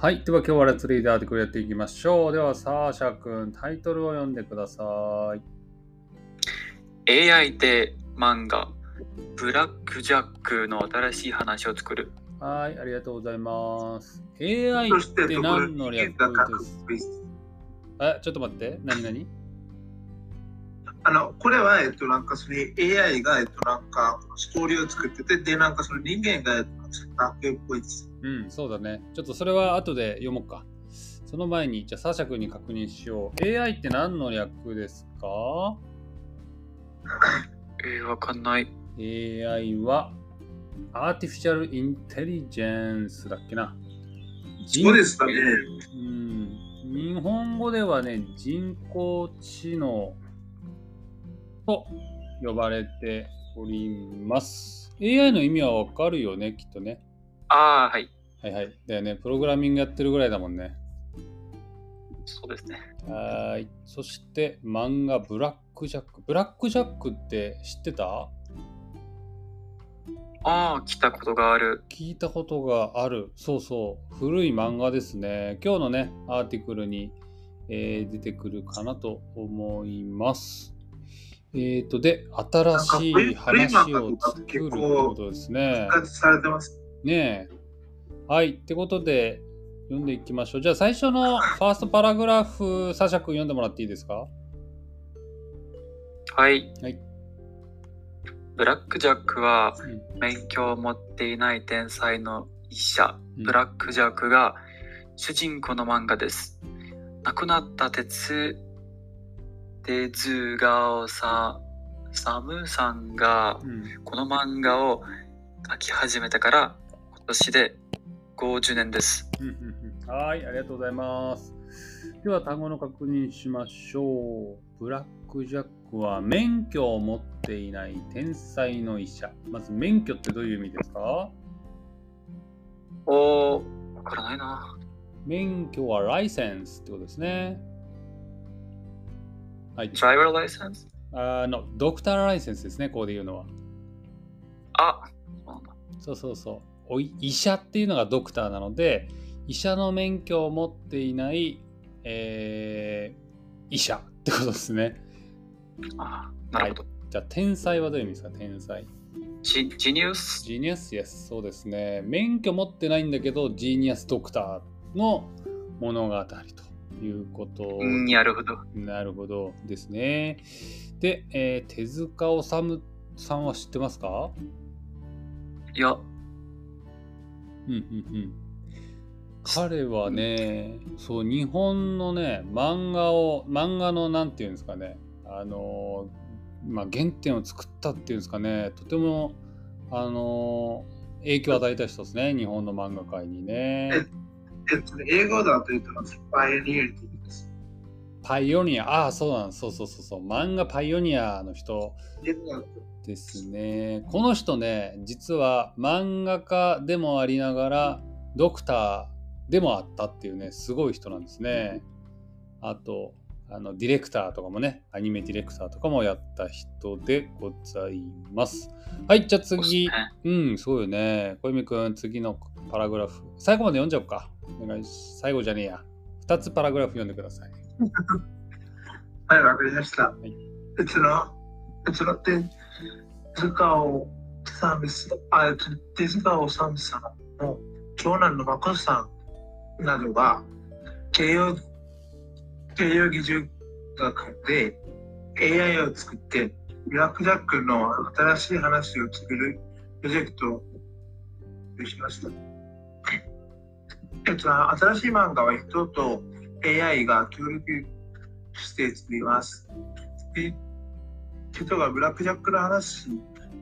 はい。では今日はレッツリーダーでこれやっていきましょう。では、サーシャ君、タイトルを読んでください。AI で漫画ブラックジャックの新しい話を作る。はい、ありがとうございます。AI そしてって何の略です？ベースあ、ちょっと待って。何何？あの、これは、えっと、なんかそれ AI が、えっと、なんかストーリーを作ってて、で、なんかその人間が、えっと、作った絵っぽいです。うん、そうだね。ちょっとそれは後で読もうか。その前に、じゃあ、サーシャ君に確認しよう。AI って何の略ですか？えー、わかんない。?AI は、アーティフィシャルインテリジェンスだっけな。そうですかね。うん、日本語ではね、人工知能と呼ばれております。AI の意味はわかるよね、きっとね。ああ、はい。はいはい。だよね、プログラミングやってるぐらいだもんね。そうですね。はーい。そして漫画ブラックジャック。ブラックジャックって知ってた？ああ、来たことがある。聞いたことがある。そうそう。古い漫画ですね。今日のね、アーティクルに、えー出てくるかなと思います。えっ、ー、と、で、新しい話を作るってことですね。ねえ。はい。ってことで、読んでいきましょう。じゃあ、最初のファーストパラグラフ、サシャ君読んでもらっていいですかはい。はいブラックジャックはうん免許を持っていない天才の医者、うんブラックジャックが主人公の漫画です。亡くなった鉄、鉄顔さ、サムさんがうんこの漫画を描き始めてから今年で50年です。うんうんうんはい、ありがとうございます。では単語の確認しましょう。ブラックジャックは免許を持っていない天才の医者。まず免許ってどういう意味ですか？おー、わからないな。免許はライセンスってことですね。はい。あの、ドクターライセンスですね、ここで言うのは。あ、そう。そうそうそう。おい医者っていうのがドクターなので、医者の免許を持っていない、えー医者ってことですね。あなるほど。じゃあ、天才はどういう意味ですか天才。ジジニウスジーニアス、イエス、そうですね。免許持ってないんだけど、ジーニアスドクターの物語ということ。うんなるほど。なるほどですね。で、えー手塚治虫さんは知ってますか？いや、うんうんうん。彼はね、そう、日本のね、漫画を、漫画のなんていうんですかね、あのー、まあ、原点を作ったっていうんですかね、とても、あのー影響を与えた人ですね、日本の漫画界にね。英語だと言ってます。パイオニアって言うんです。パイオニア、ああ、そうなんそうそうそうそう、漫画パイオニアの人ですね。この人ね、実は漫画家でもありながら、ドクターでもあったっていうね、すごい人なんですね。あと、あのディレクターとかもね、アニメディレクターとかもやった人でございます。はい、じゃあ次。そうん、そうよね。小泉くん、次のパラグラフ。最後まで読んじゃおうか。お願いし最後じゃねえや。2つパラグラフ読んでください。はい、わかりました。いうちの、うちの手塚をサムス、あ、手塚をサムさんの長男の誠さんなどが、慶応、慶応義塾学で AI を作って、ブラックジャックの新しい話を作るプロジェクトをしました。えっと、新しい漫画は人と AI が協力して作ります。で人がブラックジャックの話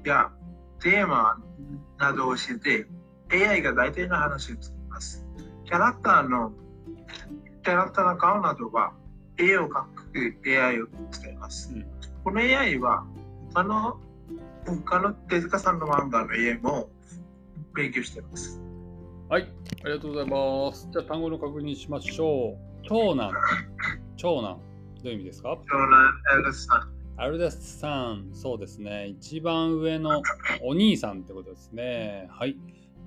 やテーマなどを教えて AI が大体の話を作ります。キャラクターのキャラクターの顔などは絵を描く AI を使います。うんこの AI は他の他の手塚さんの漫画の AI も勉強しています。はい、ありがとうございます。じゃあ単語の確認しましょう。長男。長男。どういう意味ですか？長男エルさん。アルダスさん。そうですね。一番上のお兄さんってことですね。はい。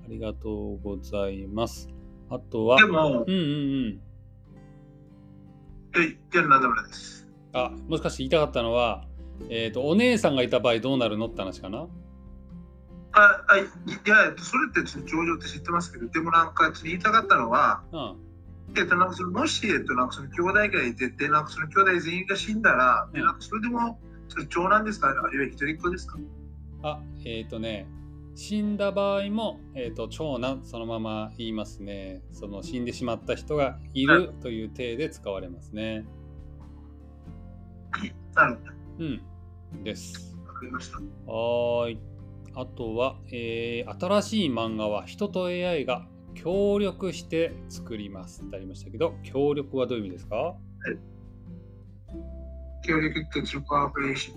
ありがとうございます。あとはで、もう、んうんうん。え、い。や、なんでもないです。あ、もしかして言いたかったのは、えっ、と、お姉さんがいた場合どうなるのって話かな？あ、あい。や、それって上場って知ってますけど、でもなんか言いたかったのは、うん。えっと、なんかそのもし、えっと、なんかその兄弟がいてて、なんかその兄弟全員が死んだら、でうん。なんかそれでも、それ長男ですか？あるいは一人っ子ですか？あ、えっ、とね、死んだ場合も、えー、と長男そのまま言いますね。その死んでしまった人がいるという体で使われますね。うん。です。ど。わかりました。はーい。あとは、えー新しい漫画は人と AI が協力して作りますってありましたけど、協力はどういう意味ですか？協力ってす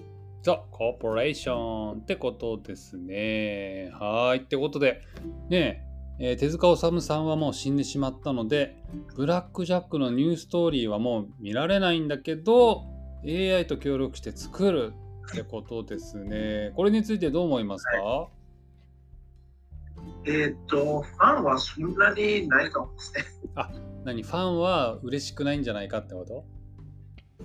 るコーポレーション。ってことですね。はーい。ってことで、ねえ、えー手塚治虫さんはもう死んでしまったので、ブラック・ジャックのニューストーリーはもう見られないんだけど、AI と協力して作るってことですね。これについてどう思いますか、えっと、ファンはそんなにないかもですね。何？ファンは嬉しくないんじゃないかってこと？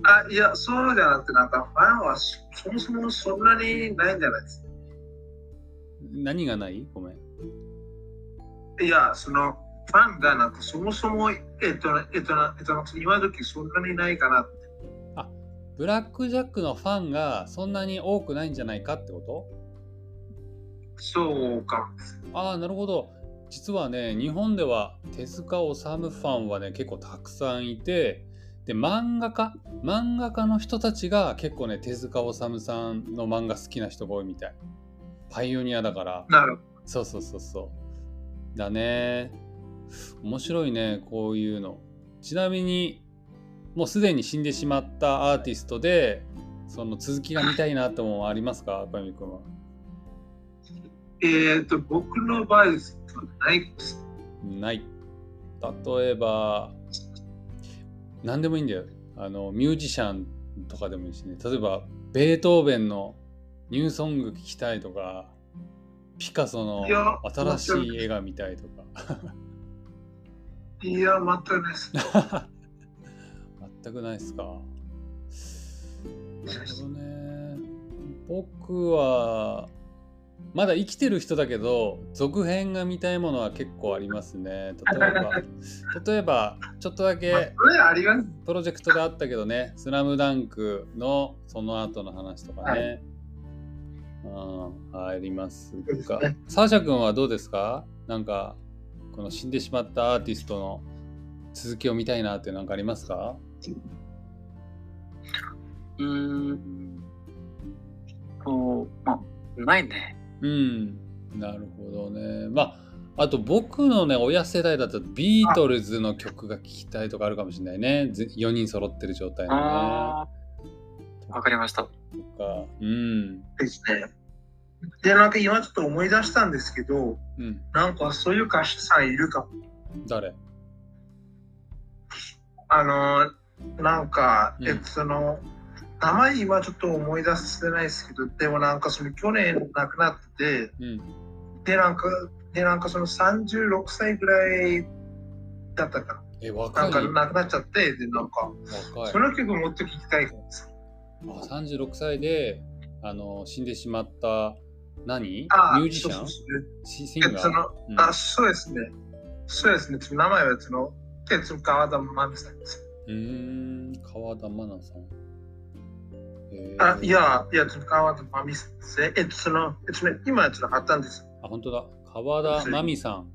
あ、いや、そうじゃなくて、なんかファンはそそもそもそんなにないんじゃないですか？何がない？ごめん。いや、そのファンがなんかそもそも、えっと、えっと、えっと、今時そんなにないかなって。ブラック・ジャックのファンがそんなに多くないんじゃないかってこと？そうか。ああ、なるほど。実はね、日本では手塚治虫ファンはね、結構たくさんいて、で、漫画家漫画家の人たちが結構ね、手塚治虫さんの漫画好きな人が多いみたい。パイオニアだから。なるほそうそうそうそう。だね。面白いね、こういうの。ちなみに、もうすでに死んでしまったアーティストで、その続きが見たいなって思うのありますか、小山君は？ど。えっと、僕の場合ですとないです。ない。例えば、何でもいいんだよ。あの、ミュージシャンとかでもいいしね。例えば、ベートーベンのニューソング聴きたいとか、ピカソの新しい絵が見たいとか。いや、全くないです。全くないですか。なるほどね。僕は、まだ生きてる人だけど、続編が見たいものは結構ありますね。例えば、例えば、ちょっとだまあけ。プロジェクトであったけどね、スラムダンクのその後の話とかね。うん、ありますが。サーシャ君はどうですか？なんか、この死んでしまったアーティストの続きを見たいなってなんかありますか？うーん。と、まあ、ないね。うん、なるほどね。まあ、あと僕のね、親世代だとビートルズの曲が聴きたいとかあるかもしれないね。4人揃ってる状態のね。わかりました。とか、うん。ですね。で、なんか今ちょっと思い出したんですけど、うん。なんかそういう歌手さんいるかも。誰？あの、なんか、うんえっと、その、名前今ちょっと思い出せないですけど、でもなんかその去年亡くなってて、うん。で、なんか、で、なんかその36歳ぐらいだったかえ、な。若ないんか亡くなっちゃって、で、なんか、そ。の曲もっと聴きたいです。あ36歳であの死んでしまった何？あミュージシャン？シシンガー、の、うんあ、そうですね。そうですね。その名前はその、川田真美さんです。うーん川田愛菜さん。えーあ、いや、いや、川田真美さん。えっと、その、えっとね、今、ちょっとあったんです。あ、本当だ。川田真美さん。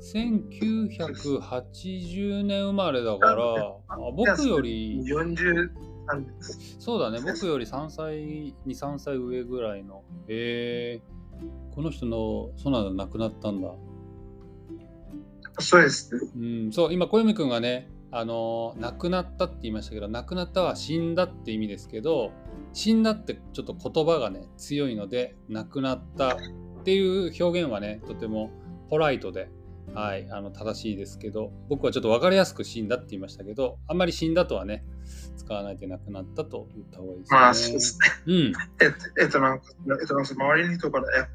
1980年生まれだから、あ僕より、43です。そうだね、僕より3歳、2、3歳上ぐらいの。えー、この人の、そうなんだ、亡くなったんだ。そうですね。うん、そう今小泉君がねあの亡くなったって言いましたけど亡くなったは死んだって意味ですけど死んだってちょっと言葉がね強いので亡くなったっていう表現はねとてもポライトで、はい、あの正しいですけど僕はちょっと分かりやすく死んだって言いましたけどあんまり死んだとはね使わないで亡くなったと言った方がいいですね。まあ、そうですね。うん、えっと、えっと、なんか、えっと、なんか周りの人から、え、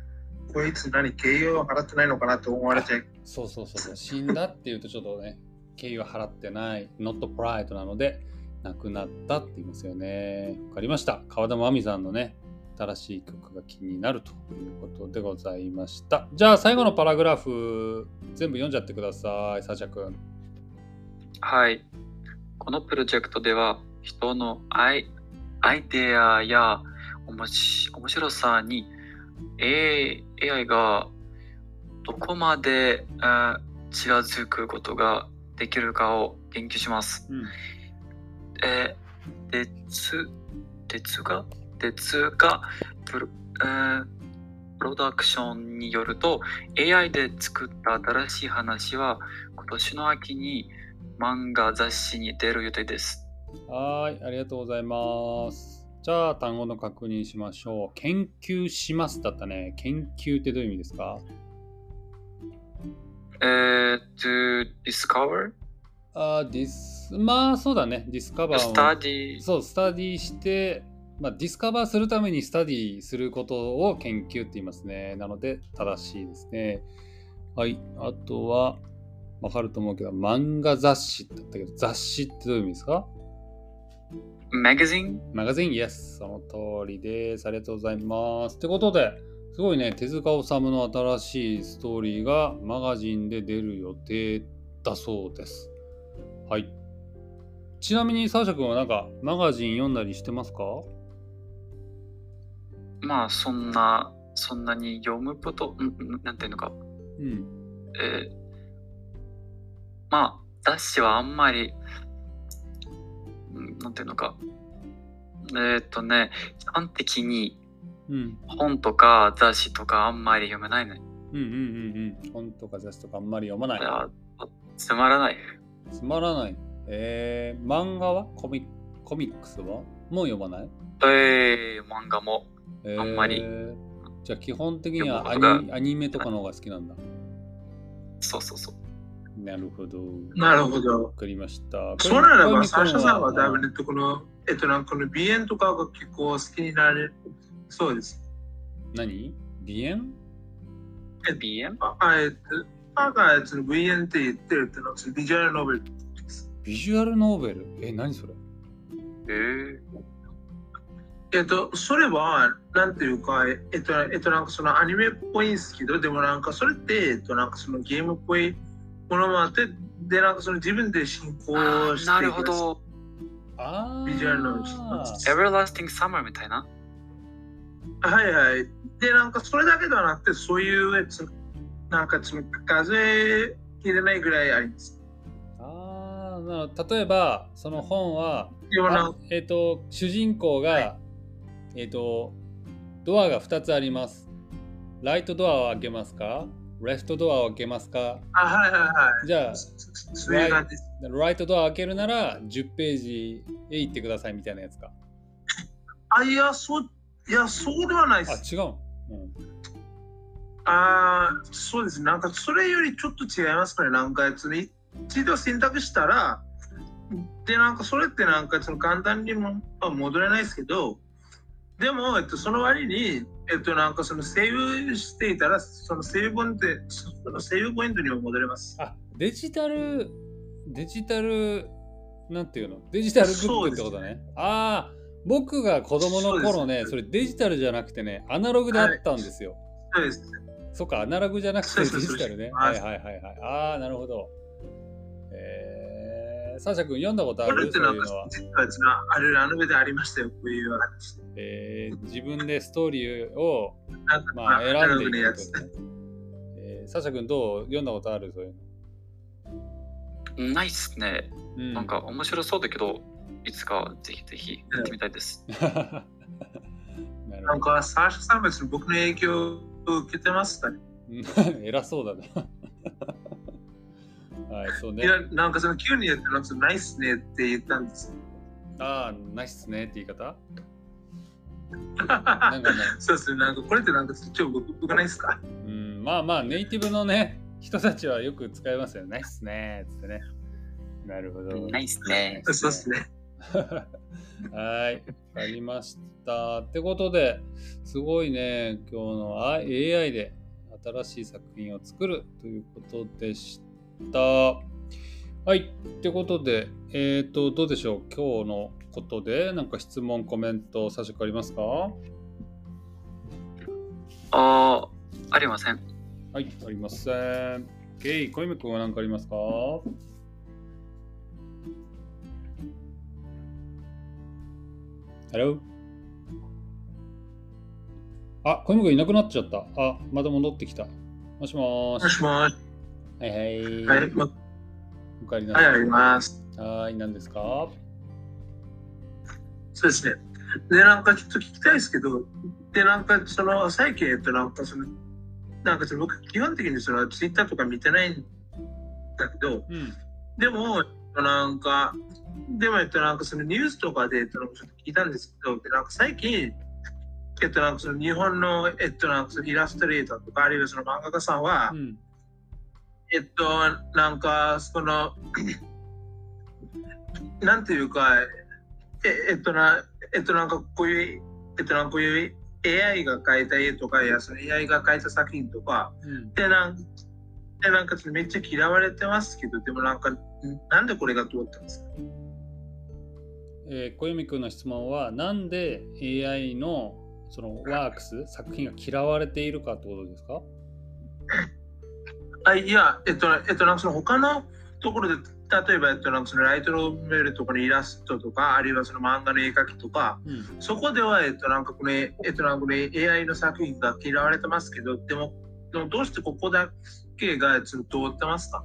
こいつ何敬意を払ってないのかなと思われちゃう。そうそうそうそう。死んだっていうとちょっとね、敬意は払ってない、not pride なので、亡くなったって言いますよね。わかりました。川田真美さんのね、新しい曲が気になるということでございました。じゃあ最後のパラグラフ、全部読んじゃってください、サシャ君。はい。このプロジェクトでは人のアイアイデアやおもし面白さに AI, AI がどこまで、えー近づくことができるかを研究します。うん。えー、鉄、鉄が？鉄がプロ,、えープロダクションによると AI で作った新しい話は今年の秋に漫画雑誌に出る予定です。はーい、ありがとうございます。じゃあ単語の確認しましょう。研究しますだったね。研究ってどういう意味ですか？えー、to discover, あー dis、まあそうだね。 discover を study, そう、 study して、まあ、 discover するために study することを研究って言いますね。なので、正しいですね。はい。あとは、わかると思うけど、漫画雑誌って言ったけど、雑誌ってどういう意味ですか？Magazine, マガジン、イエス。その通りです。ありがとうございます。ってことで、すごいね、手塚治虫の新しいストーリーがマガジンで出る予定だそうです。はい。ちなみに、サーシャ君はなんかマガジン読んだりしてますか？まあそんな、そんなに読むこと、なんていうのか、うん。えーまあ雑誌はあんまり、んなんていうのか、えーっとね、基本的にうん。本とか雑誌とかあんまり読めないね。うんうんうんうん。本とか雑誌とかあんまり読まないい。やつまらない？つまらない。えー、漫画は？コミコミックスは？もう読まない、えー、漫画も。えーあんまり。じゃあ基本的にはアニアニメとかの方が好きなんだ。そうそうそう。なるほど。なるほどわ。かりました。そうならば、サーシャさんはだいぶね。ね、この、えっと、なんかこの鼻炎とかが結構好きになる。そうです。何？鼻炎 BM? あ、あえっと、パーがその VN って言ってるってのは、そのビジュアルノーベルです。ビジュアルノーベル？え、何それ？えー、えっと、それは、なんていうか、えっと、えっと、なんかそのアニメっぽいんですけど、でもなんかそれって、えっと、なんかそのゲームっぽいものもあって、で、なんかその自分で進行あーしてなるほ。ど。あービジュアルノーベル Everlasting Summer みたいな？はいはい。で、なんかそれだけではなくて、そういうやつ、なんかその数えきれないぐらいあります。あーなるほど例えば、その本は、えっ、と、主人公が、はいえっ、と、ドアが2つあります。ライトドアを開けますか？レフトドアを開けますか？あ、はいはいはい。じゃあ、そういう感じです。ライトドアを開けるなら10ページへ行ってくださいみたいなやつか。あ、いや、そう、いや、そうではないであ、す。違うの、うんああ、そうです。なんかそれよりちょっと違いますかね。なんかやつに、一度選択したら、で、なんかそれってなんかその簡単にもまあ戻れないですけど、でも、えっと、その割に、えっと、なんかそのセーブしていたら、そのセーブポイント、そのセーブポイントにも戻れます。あ、デジタル、デジタル、なんていうの？デジタルブックってことね。ああ、僕が子供の頃ね、そそれデジタルじゃなくてね、アナログであったんですよ。そうです。そっか、アナログじゃなくてデジタルね。あはいはいはいはい。ああ、なるほど。えー、サーシャ君読んだことある？っていうのは。あるあの上でありましたよ、こういう話。えー、自分でストーリーを、まあ、選んでいくとね。えー、サーシャ君どう読んだことあるそういうの。ないっすね。うん、なんか面白そうだけど、いつかぜひぜひやってみたいです。な。なんか、サーシャさんは別に僕の影響を受けてますかね？う ん偉そうだな。はい、そうねい。や、なんかその急に言って、なんかそのナイスねって言ったんです。ああ、ナイスねって言い方？ななんかね、そうですね、なんかこれってなんか超僕僕ないですか？うん、まあまあ、ネイティブのね、人たちはよく使いますよ。ナイスねってね。なるほど。ナイスね。そうですね。はい、わかりました。ってことで、すごいね、今日のあ AI で新しい作品を作るということでした。はい。ということで、えっ、と、どうでしょう？今日のことで、なんか質問、コメント、差しありますか？ああ、ありません。はい、ありません。ゲイ、小泉君は何かありますか？?Hello? あ、小泉君いなくなっちゃった。あ、また戻ってきた。もしもーし。もしもし。はいはい。はい、まおかえりなはい、あさい。ります。はい、何ですか？そうですね。で、なんかちょっと聞きたいですけど、で、なんかその、最近、えっと、なんかその、なんかその僕、基本的にその、ツイッターとか見てないんだけど、うん。でも、なんか、でも、えっと、なんかそのニュースとかで、えっと、ちょっと聞いたんですけど、でなんか最近、えっと、なんかその日本の、えっと、なんかそのイラストレーターとか、あるいはその漫画家さんは、うん。えっと、なんか、その、なんていうか、ええっとな、えっと、なんかこういう、えっと、なんかこういう AI が描いた絵とか、いや、その AI が描いた作品とか、うん。で、なんでなんかめっちゃ嫌われてますけど、でもなんか、んなんでこれが通ったんですか？えー小泉君の質問は、なんで AI のそのワークス、作品が嫌われているかってことですか？あいや、えっと、えっと、なんかその他のところで、例えば、えっと、なんかそのライトロメールとかのイラストとか、あるいはその漫画の絵描きとか、うん。そこでは、えっと、なんかこれ、えっと、なんかこれ AI の作品が嫌われてますけど、でも、でもどうしてここだけがずっと通ってますか？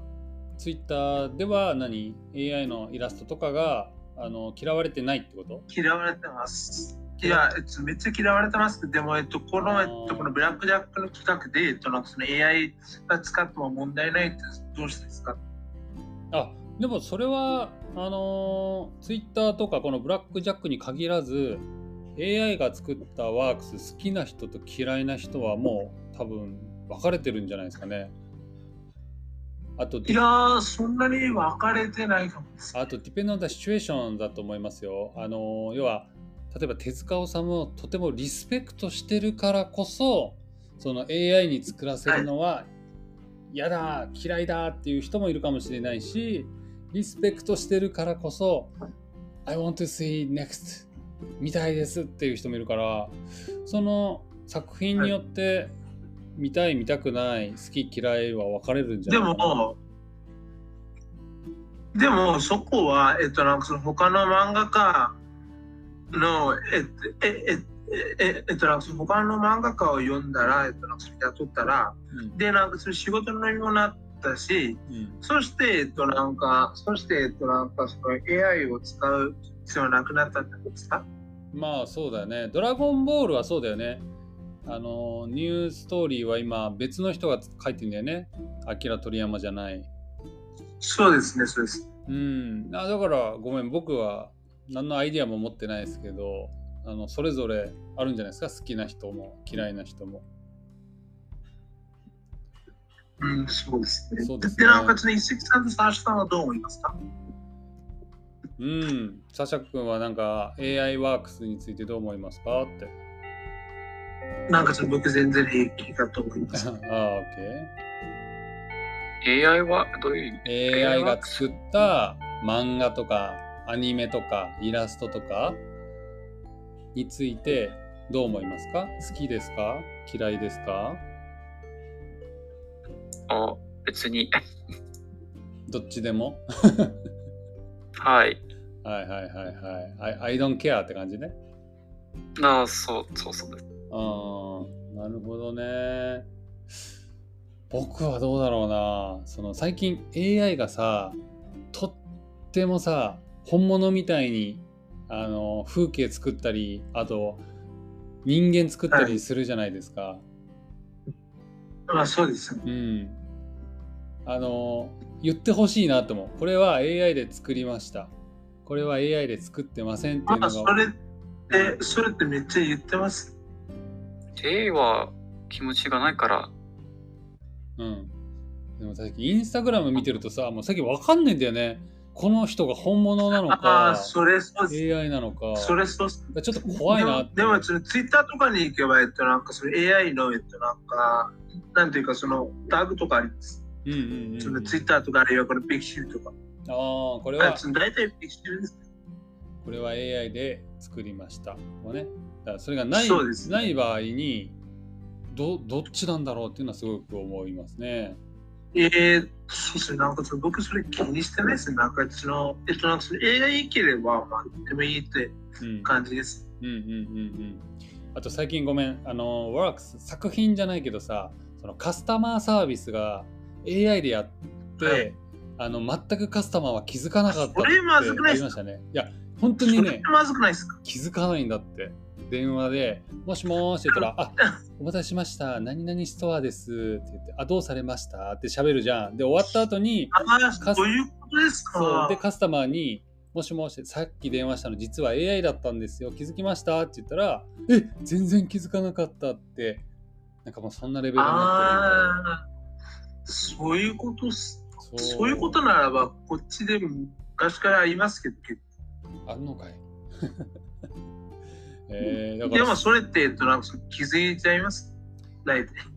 ツイッターでは何 ?AI のイラストとかがあの嫌われてないってこと？嫌われてます。いや、え？っと、めっちゃ嫌われてますけど、でも、えっと、この、えっと、このブラックジャックの企画で、えっと、なんかその AI が使っても問題ないってどうしてですか？あでもそれはあのツイッターとかこのブラックジャックに限らず AI が作ったワークス好きな人と嫌いな人はもう多分分かれてるんじゃないですかね。あといやー、そんなに分かれてないかもです。あと、depend on the situation だと思いますよ。あの、要は、例えば手塚治虫をとてもリスペクトしてるからこそ、その AI に作らせるのは嫌だ、嫌いだっていう人もいるかもしれないし、リスペクトしてるからこそ、I want to see next 見たいですっていう人もいるから、その作品によって見たい、見たくない、好き、嫌いは分かれるんじゃでない？かな。も、でもそこは、えっと、なんかその他の漫画家の、えっと、え、え、え、えっと、なんかその他の漫画家を読んだら、えっと、なんかそれ雇ったら、うんで、なんかそれ仕事のにもなったし、うんそして、えっと、なんか、そして、えっと、なんか、その AI を使う必要はなくなったってことですか？まあそうだよね。ドラゴンボールはそうだよね。あの、ニューストーリーは今別の人が書いてんだよね。アキラ鳥山じゃない。そうですね、そうです。うん。あだからごめん、僕は何のアイディアも持ってないですけど、あのそれぞれあるんじゃないですか？好きな人も嫌いな人も。うん、そうですね。そうですねで、なんか、その一石さんとサーシさんはどう思いますか？うん。サシャ君はなんか AI ワークスについてどう思いますか？って。なんか、その僕全然平気だと思います。ああ、OK。AI はどういう AI が作った漫画とかアニメとかイラストとかについてどう思いますか？好きですか？嫌いですか？あ別に。どっちでも？はい。はいはいはいはい。I, I don't care って感じね。あそうそうそうです。あーなるほどね。僕はどうだろうな。その最近 AI がさ、とってもさ、本物みたいにあの風景作ったり、あと人間作ったりするじゃないですか。まあ、そうですね。うん。あの、言ってほしいなと思う。これは AI で作りました。これは AI で作ってませんっていうまあ、のが。それって、それってめっちゃ言ってます。AI は気持ちがないから。うん。でも最近インスタグラム見てるとさ、もう最近わかんないんだよね。この人が本物なの あかあ、それそう。AI なのかそれそう。ちょっと怖いなってでも、でもそのツイッターとかに行けば、えっと、なんかその AI の、えっと、なんか、なんていうか、そのタグとかあります。うんうんうんそのツイッターとか、あるいはこのピクシブとか。ああこれあは大体ピクシブです。これは AI で作りました。もうね、だからそれがないない場合にどどっちなんだろうっていうのはすごく思いますね。えー、そうですね、なんか僕それ気にしてないですね。なんかその、えっと、なんかその AI いければ、まあ、でもいいってうん感じです。うんうんうんうん。あと最近ごめん、あの、ワークス作品じゃないけどさ、そのカスタマーサービスが AI でやって、はいあの全くカスタマーは気づかなかったってそれまずくないっすありましたね。いや、本当にねまずくないですか？気づかないんだって。電話で、もしもーしって言ったら、あお待たせしました。何々ストアですって言って、あ、どうされました？って喋るじゃん。で、終わった後に、ああ、カスそういうことですか？で、カスタマーに、もしもし、さっき電話したの実は AI だったんですよ。気づきました？って言ったら、え、全然気づかなかったって、なんかもうそんなレベルになああ、そういうこと。そういうことならば、こっちでも昔からありますけど、結あんのかい。えー、だ構から。でもそれって、えっと、なんか気づいちゃいます？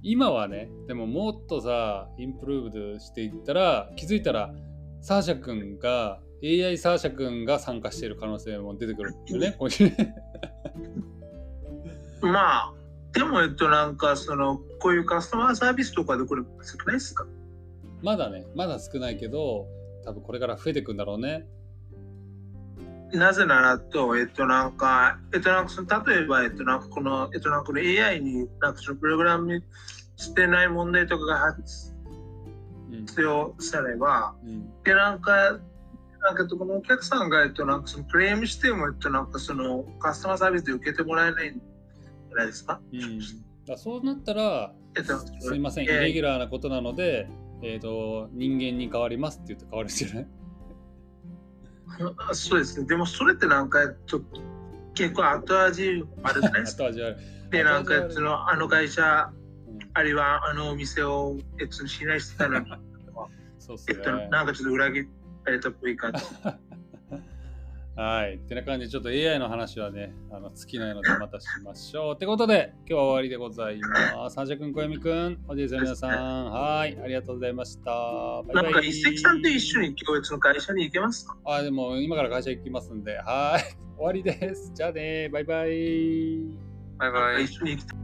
今はねでももっとさインプルーブドしていったら気づいたらサーシャ君が AI サーシャ君が参加している可能性も出てくるよね まあ、でも、えっと、なんか、その、こういうカスタマーサービスとかでこれ少ないですか？まだねまだ少ないけど多分これから増えていくんだろうねなぜならと、えっと、なんか、えっと、なんかその、例えば、えっと、なんかこの、えっと、なんかこの AI に、なんかそのプログラムしてない問題とかが発うん表されば、うん。で、なんか、なんかこのお客さんが、えっと、なんかそのクレームしても、えっと、なんかそのカスタマーサービスで受けてもらえないんじゃないですか？うん。だそうなったらえっと、すいませんイえ。ーレギュラーなことなのでえっ、と人間に変わりますって言って変わるんじゃないあそうです。ね。でもそれってなんか、ちょっと結構後味悪くないですか？で、なんかそのあの会社、うん。あるいはあのお店を、えっと、信頼してたのに、そうっすえっと、ねなんかちょっと裏切られたっぽい感じ。はい。ってな感じで、ちょっと AI の話はね、あの尽きないのでまたしましょう。ってことで、今日は終わりでございます。三者くん、小泉くん、おじいさん、皆さん、はい。ありがとうございました。バイバイなんか一石さんと一緒に教育の会社に行けますか？あ、でも今から会社行きますんで、はい。終わりです。じゃあね、バイバイ。バイバイ。一緒に行きたい